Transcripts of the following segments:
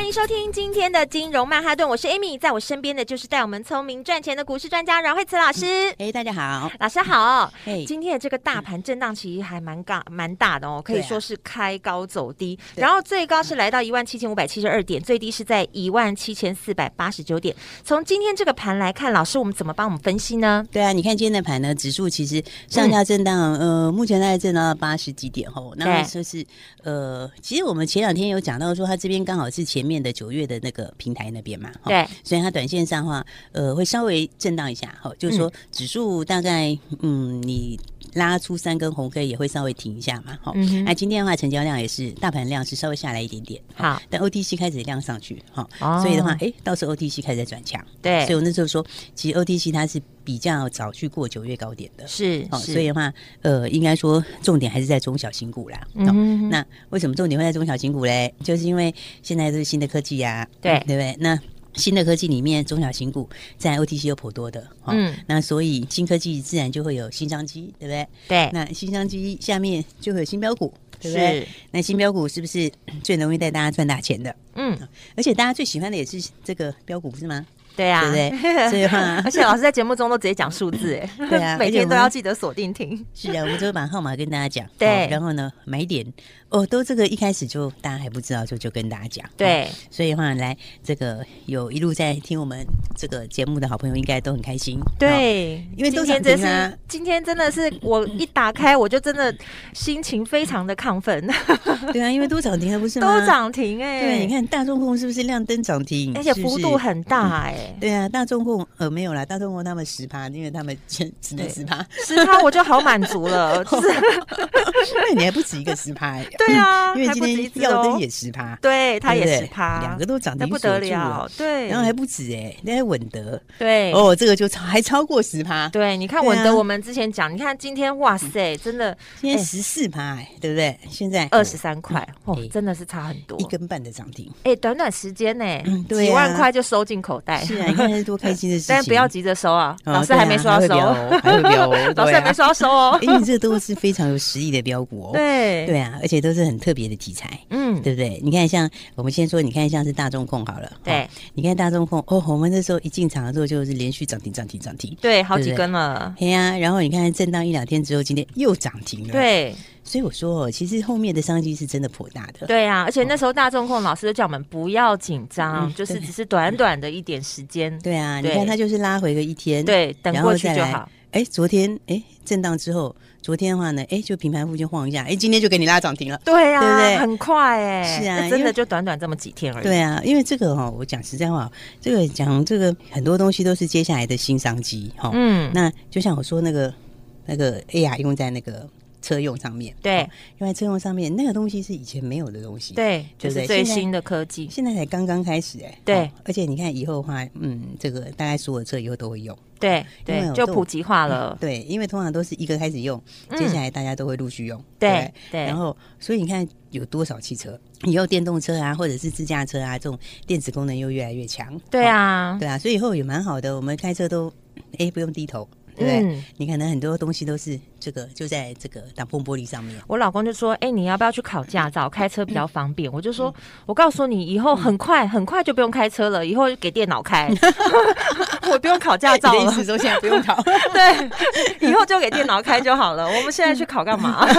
欢迎收听今天的金融曼哈顿，我是 Amy，在我身边的就是带我们聪明赚钱的股市专家阮慧慈老师。哎、欸，大家好，老师好。嘿，今天的这个大盘震荡其实还蛮大蛮大的哦，可以说是开高走低，啊、然后最高是来到一万七千五百七十二点，最低是在一万七千四百八十九点。从今天这个盘来看，老师我们怎么帮我们分析呢？对啊，你看今天的盘呢，指数其实上下震荡，嗯、呃，目前大概震荡到八十几点哦。那就是呃，其实我们前两天有讲到说，它这边刚好是前面的九。月的那个平台那边嘛，对，所以它短线上的话，呃，会稍微震荡一下，哈，就是说指数大概，嗯，你拉出三根红 K 也会稍微停一下嘛，好，那今天的话，成交量也是大盘量是稍微下来一点点，好，但 OTC 开始量上去，哈，所以的话，哎，到时候 OTC 开始在转强，对，所以我那时候说，其实 OTC 它是比较早去过九月高点的，是，哦，所以的话，呃，应该说重点还是在中小型股啦，嗯，那为什么重点会在中小型股嘞？就是因为现在都是新的科技呀，对，对不对？那新的科技里面，中小型股在 OTC 又颇多的，嗯，那所以新科技自然就会有新商机，对不对？对，那新商机下面就会有新标股，对不对？那新标股是不是最容易带大家赚大钱的？嗯，而且大家最喜欢的也是这个标股，不是吗？对啊，对不对？所以话，而且老师在节目中都直接讲数字，哎，对啊，每天都要记得锁定听。是啊，我们就会把号码跟大家讲，对，然后呢，买点。哦，都这个一开始就大家还不知道，就就跟大家讲。对，哦、所以的话来这个有一路在听我们这个节目的好朋友，应该都很开心。对，哦、因为都涨停啊。今天真的是我一打开，我就真的心情非常的亢奋。对啊，因为都涨停了，不是吗？都涨停哎、欸。对，你看大众控是不是亮灯涨停？而且幅度很大哎、对。啊，大众控呃没有啦，大众控他们十趴，因为他们只只能十趴，十趴我就好满足了。是，那你还不止一个十趴哎。对啊，因为。今天耀登也十趴，对，他也十趴，两个都涨停不得了，对，然后还不止哎，那还稳德，对，哦，这个就超还超过十趴，对，你看稳德，我们之前讲，你看今天哇塞，真的，今天十四趴，哎，对不对？现在二十三块，哦，真的是差很多，一根半的涨停，哎，短短时间呢，几万块就收进口袋，是啊，你看是多开心的事情，但不要急着收啊，老师还没说要收，还会飙哦，老师还没 说要收哦，因为这都是非常有实力的标股哦，对，对啊，而且都是很特别的题材，嗯。对不对？你看，像我们先说，你看像是大众控好了。对，你看大众控哦，我们那时候一进场的时候就是连续涨停、涨停、涨停，对，好几根了。对呀，然后你看震荡一两天之后，今天又涨停了。对，所以我说，其实后面的商机是真的颇大的。对啊，而且那时候大众控老师都叫我们不要紧张，就是只是短短的一点时间。对啊，你看他就是拉回个一天，对，等过去就好。哎，昨天哎震荡之后。昨天的话呢，哎，就平盘附近晃一下，哎，今天就给你拉涨停了，对呀、啊，对不对？很快哎，是啊，真的就短短这么几天而已。对啊，因为这个哈、哦，我讲实在话，这个讲这个很多东西都是接下来的新商机哈。哦、嗯，那就像我说那个那个 AR 用在那个车用上面，对，用在车用上面，那个东西是以前没有的东西，对，就是最新的科技，现在，才刚刚开始哎，对、哦，而且你看以后的话，嗯，这个大概所有车以后都会用。对对，就普及化了。对，因为通常都是一个开始用，接下来大家都会陆续用。对对。然后，所以你看有多少汽车，以后电动车啊，或者是自驾车啊，这种电子功能又越来越强。对啊，对啊，所以以后也蛮好的。我们开车都哎不用低头。对，嗯、你可能很多东西都是这个，就在这个挡风玻璃上面。我老公就说：“哎、欸，你要不要去考驾照？开车比较方便。嗯”我就说：“我告诉你，以后很快很快就不用开车了，以后就给电脑开，我不用考驾照了。”意思说现在不用考，对，以后就给电脑开就好了。我们现在去考干嘛？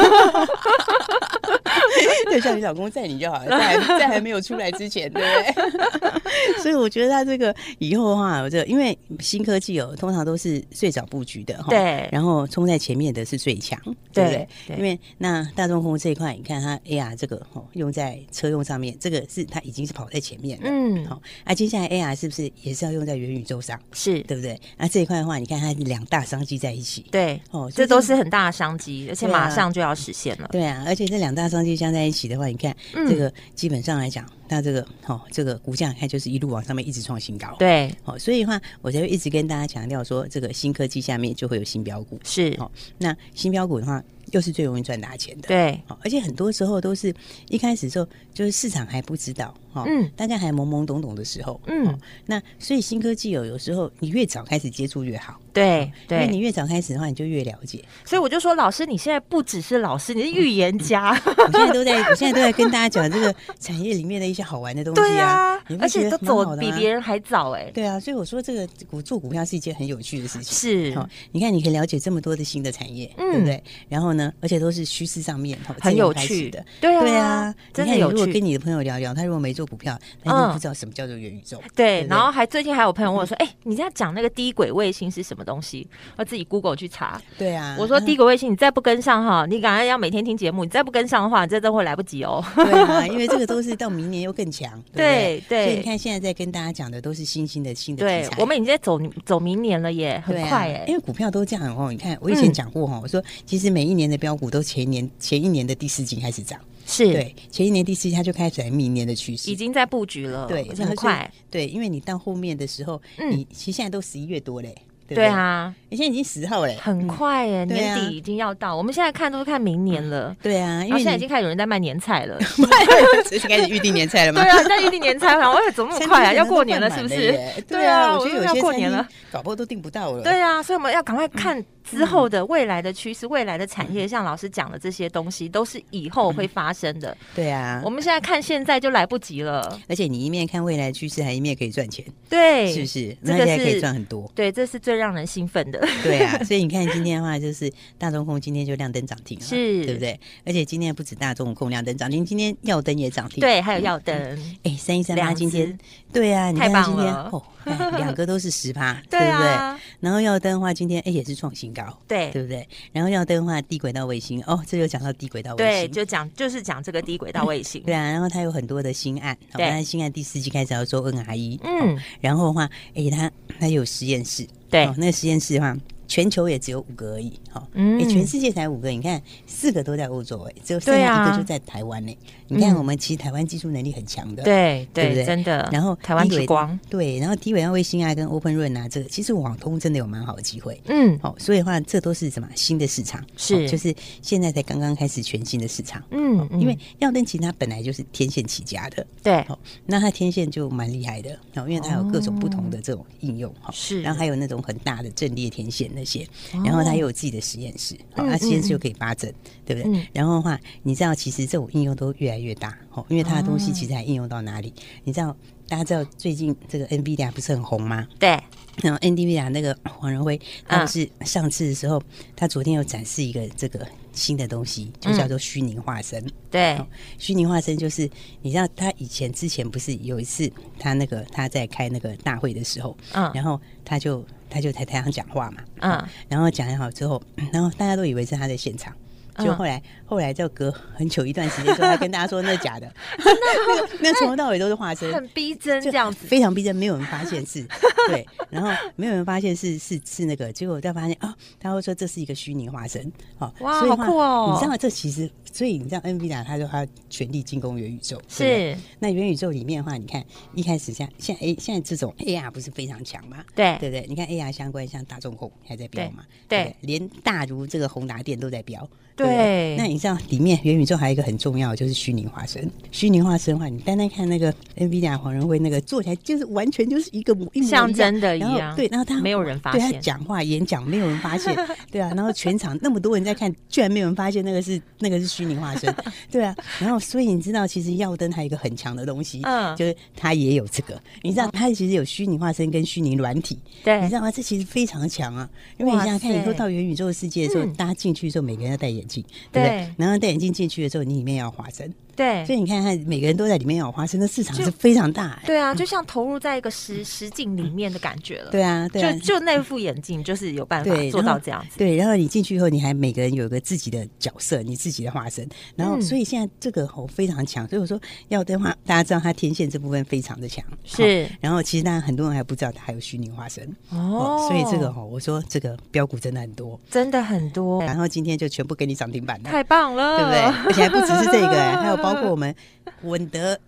就像你老公载你就好了，在还在还没有出来之前，对不对？所以我觉得他这个以后的话，我这因为新科技哦，通常都是最早布局的哈，对，然后冲在前面的是最强，对不对？对，因为那大众控这一块，你看它 AR 这个哦，用在车用上面，这个是它已经是跑在前面了，嗯，好，那接下来 AR 是不是也是要用在元宇宙上？是对不对？那这一块的话，你看它两大商机在一起，对，哦，这都是很大的商机，而且马上就要实现了，对啊，而且这两大商机相在一起的话，你看这个基本上来讲。那这个哦，这个股价看就是一路往上面一直创新高。对，哦，所以的话我才会一直跟大家强调说，这个新科技下面就会有新标股。是，哦，那新标股的话。又是最容易赚大钱的，对，而且很多时候都是一开始的时候，就是市场还不知道，哈，嗯，大家还懵懵懂懂的时候，嗯，那所以新科技有有时候你越早开始接触越好，对，对，因为你越早开始的话，你就越了解。所以我就说，老师，你现在不只是老师，你是预言家。我现在都在，我现在都在跟大家讲这个产业里面的一些好玩的东西啊，而且都走比别人还早，哎，对啊，所以我说这个股做股票是一件很有趣的事情，是，你看你可以了解这么多的新的产业，对不对？然后呢，而且都是。趋势上面很有趣的，对啊，对啊，你看，如果跟你的朋友聊聊，他如果没做股票，他就不知道什么叫做元宇宙。对，然后还最近还有朋友问我说：“哎，你在讲那个低轨卫星是什么东西？”要自己 Google 去查。对啊，我说低轨卫星，你再不跟上哈，你赶快要每天听节目，你再不跟上的话，这都会来不及哦。对啊，因为这个都是到明年又更强。对对，所以你看现在在跟大家讲的都是新兴的新的题材。我们已经在走走明年了耶，很快哎。因为股票都这样哦，你看我以前讲过哈，我说其实每一年的标股都前一年前一年的第四季开始涨，是对前一年第四季它就开始来明年的趋势，已经在布局了，对，很快，对，因为你到后面的时候，你其实现在都十一月多嘞。对啊，你现在已经十号嘞，很快哎，年底已经要到。我们现在看都是看明年了。对啊，因为现在已经开始有人在卖年菜了，开始预定年菜了吗？对啊，在预定年菜，然后哎，怎么那么快啊？要过年了是不是？对啊，我觉得要过年了，搞不好都订不到了。对啊，所以我们要赶快看之后的未来的趋势、未来的产业。像老师讲的这些东西，都是以后会发生的。对啊，我们现在看现在就来不及了。而且你一面看未来的趋势，还一面可以赚钱，对，是不是？那现在可以赚很多。对，这是最让人兴奋的。对啊，所以你看今天的话，就是大中控今天就亮灯涨停了，是，对不对？而且今天不止大中控亮灯涨停，今天耀灯也涨停，对，还有耀灯，哎，三一三八今天，对啊，你看今天哦，两个都是十趴，对不对？然后耀灯的话，今天哎也是创新高，对，对不对？然后耀灯的话，低轨道卫星，哦，这就讲到低轨道卫星，对，就讲就是讲这个低轨道卫星，对啊，然后它有很多的新案，对，新案第四季开始要做 NRE，嗯，然后的话，哎，它它有实验室。对，那个实验室的话，全球也只有五个而已，哈，嗯，全世界才五个，你看四个都在欧洲，哎，只有剩下一个就在台湾呢。你看我们其实台湾技术能力很强的，对对不对？真的。然后台湾之光，对，然后低轨道卫星啊，跟 Open Run 啊，这个其实网通真的有蛮好的机会，嗯，好，所以的话这都是什么新的市场，是。就是现在才刚刚开始全新的市场，嗯，因为耀登其实它本来就是天线起家的，对，好，那它天线就蛮厉害的，然后，因为它有各种不同的这种应用，哈，是，然后还有那种很大的阵列天线那些，然后它又有自己的实验室，好，它实验室就可以八阵，对不对？然后的话，你知道其实这种应用都越来越大，哦，因为它的东西其实还应用到哪里？哦、你知道，大家知道最近这个 NVIDIA 不是很红吗？对。然后 NVIDIA 那个黄仁辉，他是上次的时候，他昨天有展示一个这个新的东西，就叫做虚拟化身。嗯、对，虚拟化身就是你知道，他以前之前不是有一次，他那个他在开那个大会的时候，嗯，然后他就他就在台上讲话嘛，嗯，然后讲好之后，然后大家都以为是他在现场。就后来，后来就隔很久一段时间之后，他跟大家说那是假的，那那从头到尾都是化身，很逼真这样子，非常逼真，没有人发现是，对，然后没有人发现是是是那个，结果再发现啊，他会说这是一个虚拟化身，好，哇，好酷哦！你知道这其实，所以你知道 NVIDIA 他说他全力进攻元宇宙，是。那元宇宙里面的话，你看一开始像现在 A 现在这种 AR 不是非常强吗？对。对对，你看 AR 相关像大众控还在飙嘛，对，连大如这个宏达电都在飙。对，那你知道里面元宇宙还有一个很重要的就是虚拟化身。虚拟化身的话，你单单看那个 NVIDIA 黄仁辉那个做起来，就是完全就是一个一模像真的一样。对，然后他没有人发现，对他讲话演讲没有人发现，对啊，然后全场那么多人在看，居然没有人发现那个是那个是虚拟化身，对啊，然后所以你知道，其实耀灯还有一个很强的东西，嗯，就是它也有这个，你知道它其实有虚拟化身跟虚拟软体，对，你知道吗？这其实非常强啊，因为你想想看，以后到元宇宙的世界的时候，大家进去的时候，每个人要戴眼镜，对不对？然后戴眼镜进去的时候，你里面要化生。对，所以你看看，每个人都在里面有化身，那市场是非常大。对啊，就像投入在一个实实境里面的感觉了。对啊，对，就就那副眼镜就是有办法做到这样子。对，然后你进去以后，你还每个人有一个自己的角色，你自己的化身。然后，所以现在这个吼非常强。所以我说耀登的话，大家知道它天线这部分非常的强。是。然后其实大家很多人还不知道它还有虚拟化身。哦。所以这个吼，我说这个标股真的很多，真的很多。然后今天就全部给你涨停板了，太棒了，对不对？而且还不只是这个，还有包括我们。稳德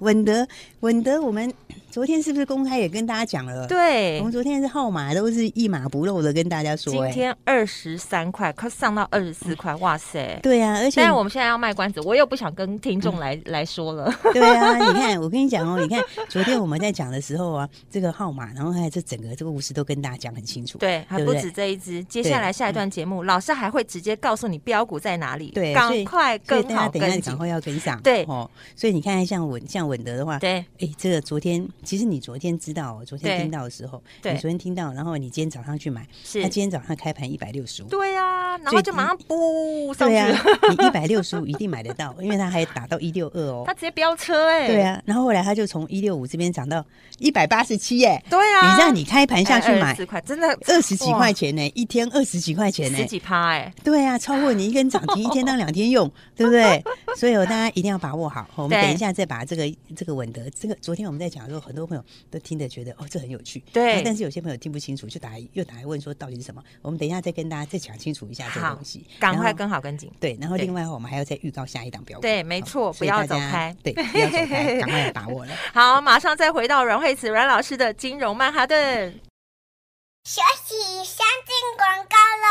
稳德，稳德，我们。昨天是不是公开也跟大家讲了？对，我们昨天是号码都是一码不漏的跟大家说。今天二十三块，快上到二十四块，哇塞！对啊，而且但是我们现在要卖关子，我又不想跟听众来、嗯、来说了。对啊，你看，我跟你讲哦，你看昨天我们在讲的时候啊，这个号码，然后还有这整个这个故事都跟大家讲很清楚。对，还不止这一支，接下来下一段节目，老师还会直接告诉你标股在哪里。对，赶快跟好跟紧，等一下赶快要跟上。对哦，所以你看，像稳像稳得的话，对，哎，这个昨天其实你昨天。知道，我昨天听到的时候，对，你昨天听到，然后你今天早上去买，是，他今天早上开盘一百六十五，对啊，然后就马上不上去了，你一百六十五一定买得到，因为他还打到一六二哦，他直接飙车哎，对啊，然后后来他就从一六五这边涨到一百八十七哎，对啊，你让你开盘下去买，十块真的二十几块钱呢，一天二十几块钱呢，十几趴哎，对啊，超过你一根涨停一天当两天用，对不对？所以大家一定要把握好，我们等一下再把这个这个稳德，这个昨天我们在讲的时候，很多朋友都听得觉得哦，这很有。趣，对，但是有些朋友听不清楚，就打来又打来问说到底是什么？我们等一下再跟大家再讲清楚一下这个东西，赶快跟好跟紧。对，然后另外我们还要再预告下一档标股，对，没错，不要走开，对，不要走开，赶快把握了。好，马上再回到阮慧慈阮老师的金融曼哈顿，学习先进广告喽。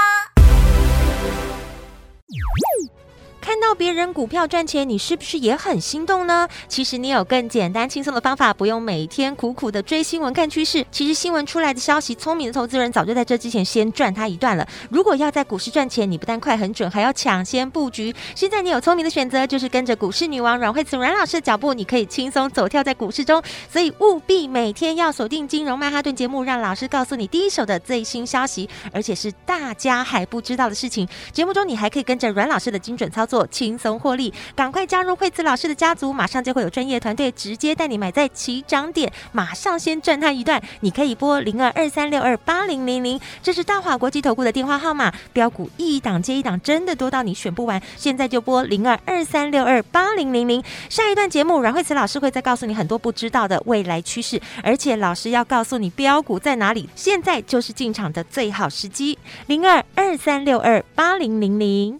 看到别人股票赚钱，你是不是也很心动呢？其实你有更简单轻松的方法，不用每天苦苦的追新闻看趋势。其实新闻出来的消息，聪明的投资人早就在这之前先赚它一段了。如果要在股市赚钱，你不但快很准，还要抢先布局。现在你有聪明的选择，就是跟着股市女王阮慧慈阮老师的脚步，你可以轻松走跳在股市中。所以务必每天要锁定金融曼哈顿节目，让老师告诉你第一手的最新消息，而且是大家还不知道的事情。节目中你还可以跟着阮老师的精准操作。做轻松获利，赶快加入惠慈老师的家族，马上就会有专业团队直接带你买在起涨点，马上先赚他一段。你可以拨零二二三六二八零零零，这是大华国际投顾的电话号码。标股一档接一档，真的多到你选不完。现在就拨零二二三六二八零零零。下一段节目，阮慧慈老师会再告诉你很多不知道的未来趋势，而且老师要告诉你标股在哪里，现在就是进场的最好时机。零二二三六二八零零零。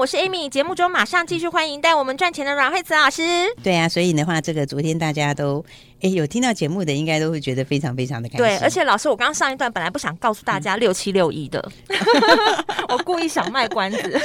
我是 Amy，节目中马上继续欢迎带我们赚钱的阮慧慈老师。对啊，所以的话，这个昨天大家都。哎，有听到节目的应该都会觉得非常非常的开心。对，而且老师，我刚刚上一段本来不想告诉大家六七六一的，我故意想卖关子。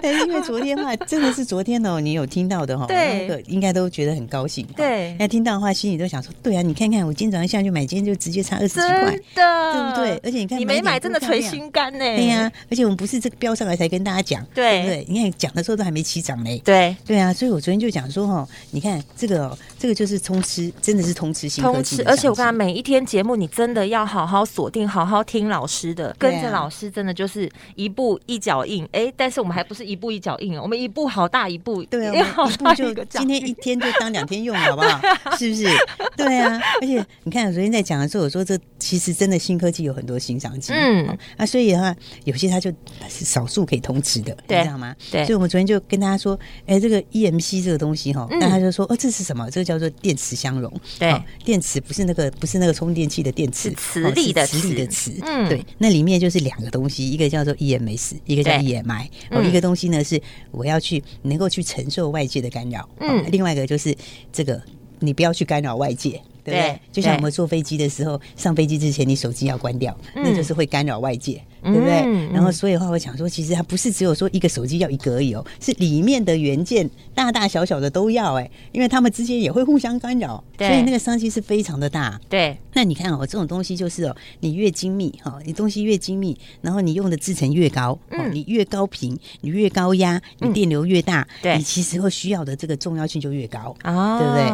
但是因为昨天的话，真的是昨天哦，你有听到的哈，对，那个应该都觉得很高兴。对，那听到的话，心里都想说，对啊，你看看我今天早上下去买，今天就直接差二十几块，真的，对不对？而且你看，你没买真的捶心肝呢。对呀，而且我们不是这个标上来才跟大家讲，对不对？你看讲的时候都还没起涨嘞。对，对啊，所以我昨天就讲说哈，你看这个这个就是通吃，真的是通吃。通吃，而且我跟他每一天节目，你真的要好好锁定，好好听老师的，跟着老师，真的就是一步一脚印。哎、欸，但是我们还不是一步一脚印哦，我们一步好大一步，对啊，一步就今天一天就当两天用，好不好？是不是？对啊，而且你看，我昨天在讲的时候，我说这其实真的新科技有很多新商机，嗯，啊，所以的话，有些它就是少数可以通吃的，你知道吗？对，所以我们昨天就跟大家说，哎、欸，这个 EMC 这个东西哈，那、嗯、他就说，哦，这是什么？这个叫做电磁相容，对。电池不是那个，不是那个充电器的电池，磁力的磁，磁力的磁。嗯，对，那里面就是两个东西，一个叫做 EMS，一个叫 EMI。哦，一个东西呢是我要去能够去承受外界的干扰，嗯，另外一个就是这个你不要去干扰外界。对，对，就像我们坐飞机的时候，上飞机之前你手机要关掉，嗯、那就是会干扰外界，对不对？嗯、然后所以的话，我想说，其实它不是只有说一个手机要一个而已哦，是里面的元件大大小小的都要哎，因为他们之间也会互相干扰，对，所以那个商机是非常的大。对，那你看哦，这种东西就是哦，你越精密哈，你东西越精密，然后你用的制程越高，嗯，你越高频，你越高压，你电流越大，对、嗯，你其实会需要的这个重要性就越高啊，对不对？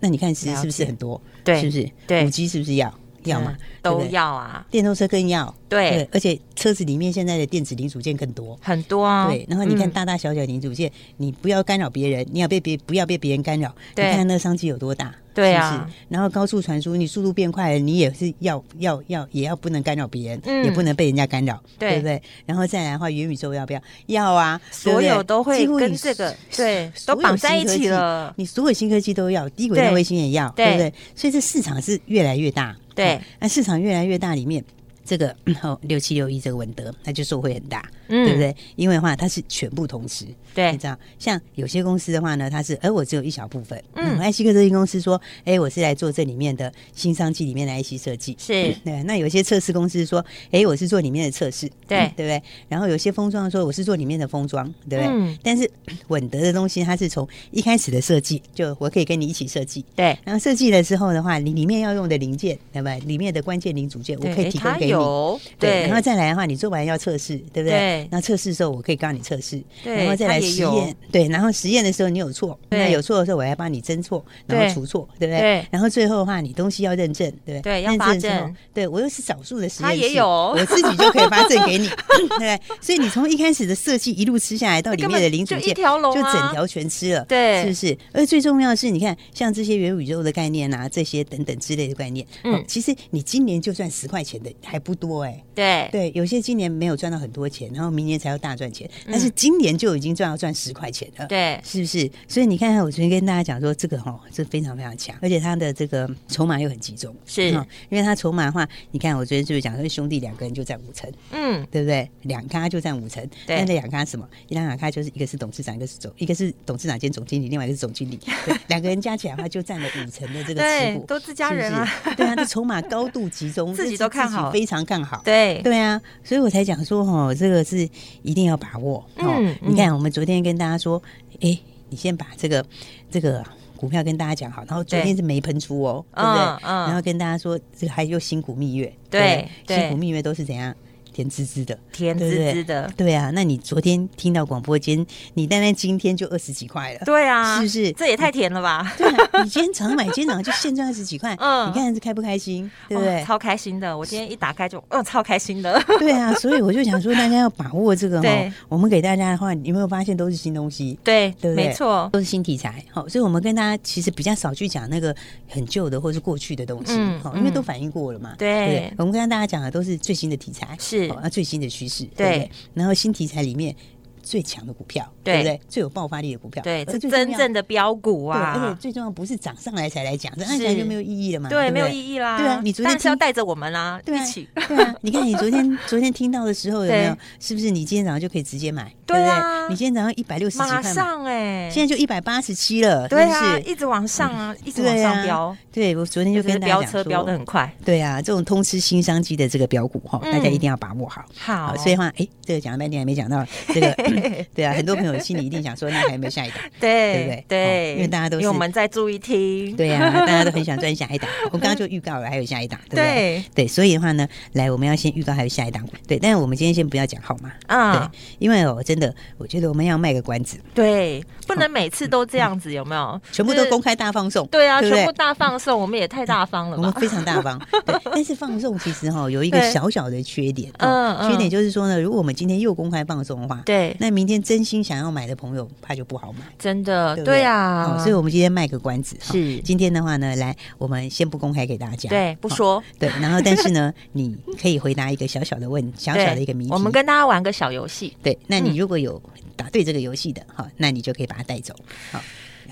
那你看，其实是不是很多？对，是不是？对，五 G 是不是要要吗？都要啊，电动车更要。对，而且车子里面现在的电子零组件更多，很多啊。对，然后你看大大小小零组件，你不要干扰别人，你要被别不要被别人干扰。你看那个商机有多大？对啊。然后高速传输，你速度变快了，你也是要要要也要不能干扰别人，也不能被人家干扰，对不对？然后再来的话，元宇宙要不要？要啊，所有都会跟这个对都绑在一起了。你所有新科技都要，低轨道卫星也要，对不对？所以这市场是越来越大。对，那市场越来越大，里面这个哦六七六一这个文德，它就受惠很大，嗯、对不对？因为的话它是全部同时，对，你知道，像有些公司的话呢，它是，而我只有一小部分。嗯，爱希克这间公司说，哎，我是来做这里面的新商机里面的 IC 设计，是对。那有些测试公司说，哎，我是做里面的测试，对，对不对？然后有些封装说，我是做里面的封装，对不对？嗯。但是稳德的东西，它是从一开始的设计，就我可以跟你一起设计，对。然后设计了之后的话，你里面要用的零件，对吧？里面的关键零组件，我可以提供给你。有，对，然后再来的话，你做完要测试，对不对？那测试的时候，我可以告诉你测试，然后再来实验，对，然后实验的时候你有错，那有错的时候我要帮你侦错，然后除错，对不对？然后最后的话，你东西要认证，对不对？对，要发证，对我又是少数的实验室，他也有，我自己就可以发证给你，对，所以你从一开始的设计一路吃下来，到里面的零组件，就整条全吃了，对，是不是？而最重要的是，你看像这些元宇宙的概念啊，这些等等之类的概念，嗯，其实你今年就赚十块钱的还不多哎，对。对，有些今年没有赚到很多钱，然后明年才要大赚钱，但是今年就已经赚要赚十块钱了，对，是不是？所以你看看，我昨天跟大家讲说，这个哈，这非常非常强，而且它的这个筹码又很集中，是，因为它筹码的话，你看我昨天是不是讲说兄弟两个人就占五成，嗯，对不对？两咖就占五成，对，那两咖什么？一两两咖就是一个是董事长，一个是总，一个是董事长兼总经理，另外一个是总经理，对，两个人加起来的话就占了五成的这个持股，都自家人啊，对啊，这筹码高度集中，自己都看好，非常看好，对。对啊，所以我才讲说哦，这个是一定要把握。嗯，你看我们昨天跟大家说，哎，你先把这个这个股票跟大家讲好，然后昨天是没喷出哦，对。不对？嗯，然后跟大家说这个还有新股蜜月，对，新股蜜月都是怎样？甜滋滋的，甜滋滋的，对啊。那你昨天听到广播间，你单单今天就二十几块了，对啊，是不是？这也太甜了吧？对，你今天早上买，今天早上就现赚二十几块，嗯，你看是开不开心？对不对？超开心的，我今天一打开就，嗯，超开心的。对啊，所以我就想说，大家要把握这个哈。我们给大家的话，你有没有发现都是新东西？对，对不对？没错，都是新题材。好，所以我们跟大家其实比较少去讲那个很旧的或是过去的东西，好，因为都反映过了嘛。对，我们跟大家讲的都是最新的题材，是啊，最新的趋势。对，对，然后新题材里面。最强的股票，对不对？最有爆发力的股票，对，这真正的标股啊！而且最重要不是涨上来才来讲，这按起来就没有意义了嘛？对，没有意义啦。对啊，你昨天是要带着我们啦，一起。对啊，你看你昨天 昨天听到的时候有没有？是不是你今天早上就可以直接买？对不对？你今天早上一百六十几块，马上哎，现在就一百八十七了，对啊，一直往上啊，一直往上飙。对，我昨天就跟大家讲说，飙的很快。对啊，这种通吃新商机的这个标股哈，大家一定要把握好。好，所以话哎，这个讲了半天还没讲到这个，对啊，很多。朋友心里一定想说，那还有没有下一档？对，对不对？对，因为大家都是，因为我们在注意听。对呀，大家都很想赚下一档。我刚刚就预告了，还有下一档，对不对？对，所以的话呢，来，我们要先预告还有下一档。对，但是我们今天先不要讲号码啊，对，因为哦真的，我觉得我们要卖个关子。对，不能每次都这样子，有没有？全部都公开大放送？对啊，全部大放送，我们也太大方了。我们非常大方，对。但是放送其实哈有一个小小的缺点，嗯，缺点就是说呢，如果我们今天又公开放送的话，对，那明天真心想要买的朋友。怕就不好买，真的，对啊，所以我们今天卖个关子，是。今天的话呢，来，我们先不公开给大家，对，不说，对，然后但是呢，你可以回答一个小小的问，小小的一个谜题，我们跟大家玩个小游戏，对，那你如果有答对这个游戏的，哈，那你就可以把它带走，好。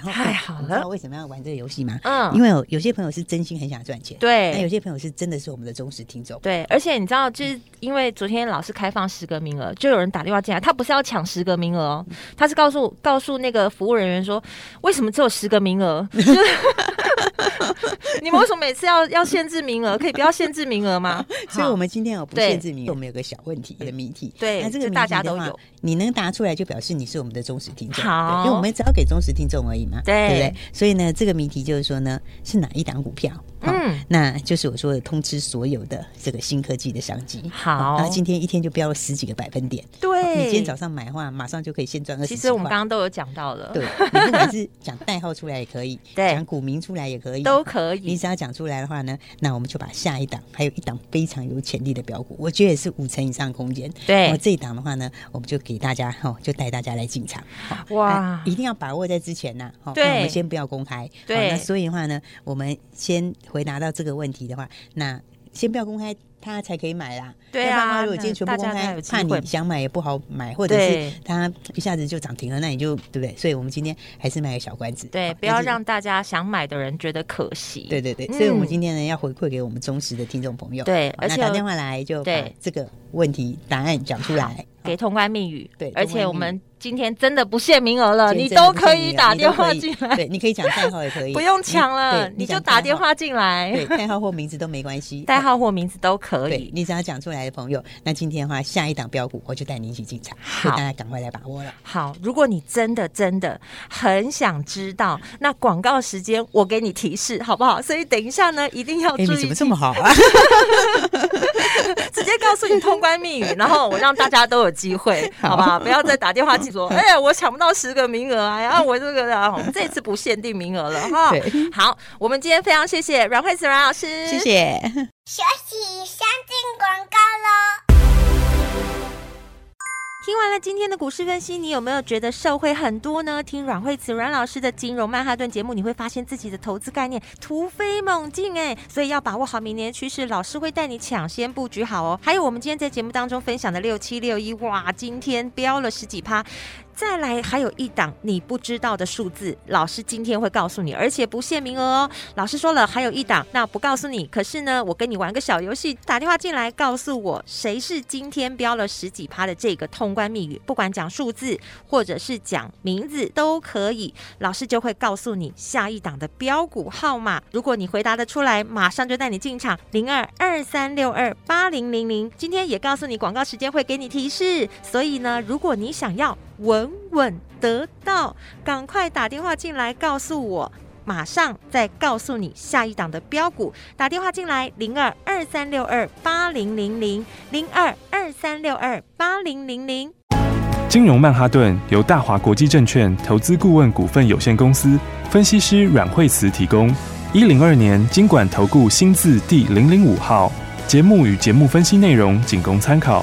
太好了！知道为什么要玩这个游戏吗？嗯，因为有有些朋友是真心很想赚钱，对；那有些朋友是真的是我们的忠实听众，对。而且你知道，就是因为昨天老师开放十个名额，就有人打电话进来，他不是要抢十个名额哦，他是告诉告诉那个服务人员说，为什么只有十个名额？你们为什么每次要要限制名额？可以不要限制名额吗？所以我们今天有不限制名额，我们有个小问题的谜题，对，那这个大家都有，你能答出来就表示你是我们的忠实听众，好，因为我们只要给忠实听众而已嘛，对不对？所以呢，这个谜题就是说呢，是哪一档股票？嗯，那就是我说的通知所有的这个新科技的商机。好，那今天一天就飙了十几个百分点。对，你今天早上买的话，马上就可以先赚二十。其实我们刚刚都有讲到了。对，你不管是讲代号出来也可以，对，讲股名出来也可以，都可以。你只要讲出来的话呢，那我们就把下一档，还有一档非常有潜力的标股，我觉得也是五成以上空间。对，这一档的话呢，我们就给大家哈，就带大家来进场。哇，一定要把握在之前呢。对，我们先不要公开。对，那所以的话呢，我们先回答到这个问题的话，那先不要公开，他才可以买啦。对啊，如果今天全部公开，怕你想买也不好买，或者是他一下子就涨停了，那你就对不对？所以我们今天还是卖个小关子，对，不要让大家想买的人觉得可惜。对对对，所以我们今天呢要回馈给我们忠实的听众朋友，对，而且打电话来就把这个问题答案讲出来，给通关密语。对，而且我们今天真的不限名额了，你都可以打电话进来。对，你可以讲代号也可以，不用抢了，你就打电话进来。对，代号或名字都没关系，代号或名字都可以。你只要讲出来的朋友，那今天的话，下一档标股我就带你一起进场，好，大家赶快来把握了。好，如果你真的真的很想知道，那广告时间我给你提示好不好？所以等一下呢，一定要注意。你怎么这么好啊？直接告诉你通关密语，然后我让大家都有机会，好不好？不要再打电话进。说，哎呀，我抢不到十个名额啊！然后 我这个啊，这次不限定名额了哈。好，我们今天非常谢谢阮慧慈阮老师，谢谢。休息，先进广告喽。听完了今天的股市分析，你有没有觉得受惠很多呢？听阮慧慈阮老师的金融曼哈顿节目，你会发现自己的投资概念突飞猛进哎！所以要把握好明年的趋势，老师会带你抢先布局好哦。还有我们今天在节目当中分享的六七六一，哇，今天飙了十几趴。再来还有一档你不知道的数字，老师今天会告诉你，而且不限名额哦。老师说了，还有一档，那不告诉你。可是呢，我跟你玩个小游戏，打电话进来告诉我谁是今天标了十几趴的这个通关密语，不管讲数字或者是讲名字都可以，老师就会告诉你下一档的标股号码。如果你回答得出来，马上就带你进场零二二三六二八零零零。今天也告诉你广告时间会给你提示，所以呢，如果你想要。稳稳得到，赶快打电话进来告诉我，马上再告诉你下一档的标股。打电话进来，零二二三六二八零零零零二二三六二八零零零。金融曼哈顿由大华国际证券投资顾问股份有限公司分析师阮慧慈提供。一零二年金管投顾新字第零零五号。节目与节目分析内容仅供参考。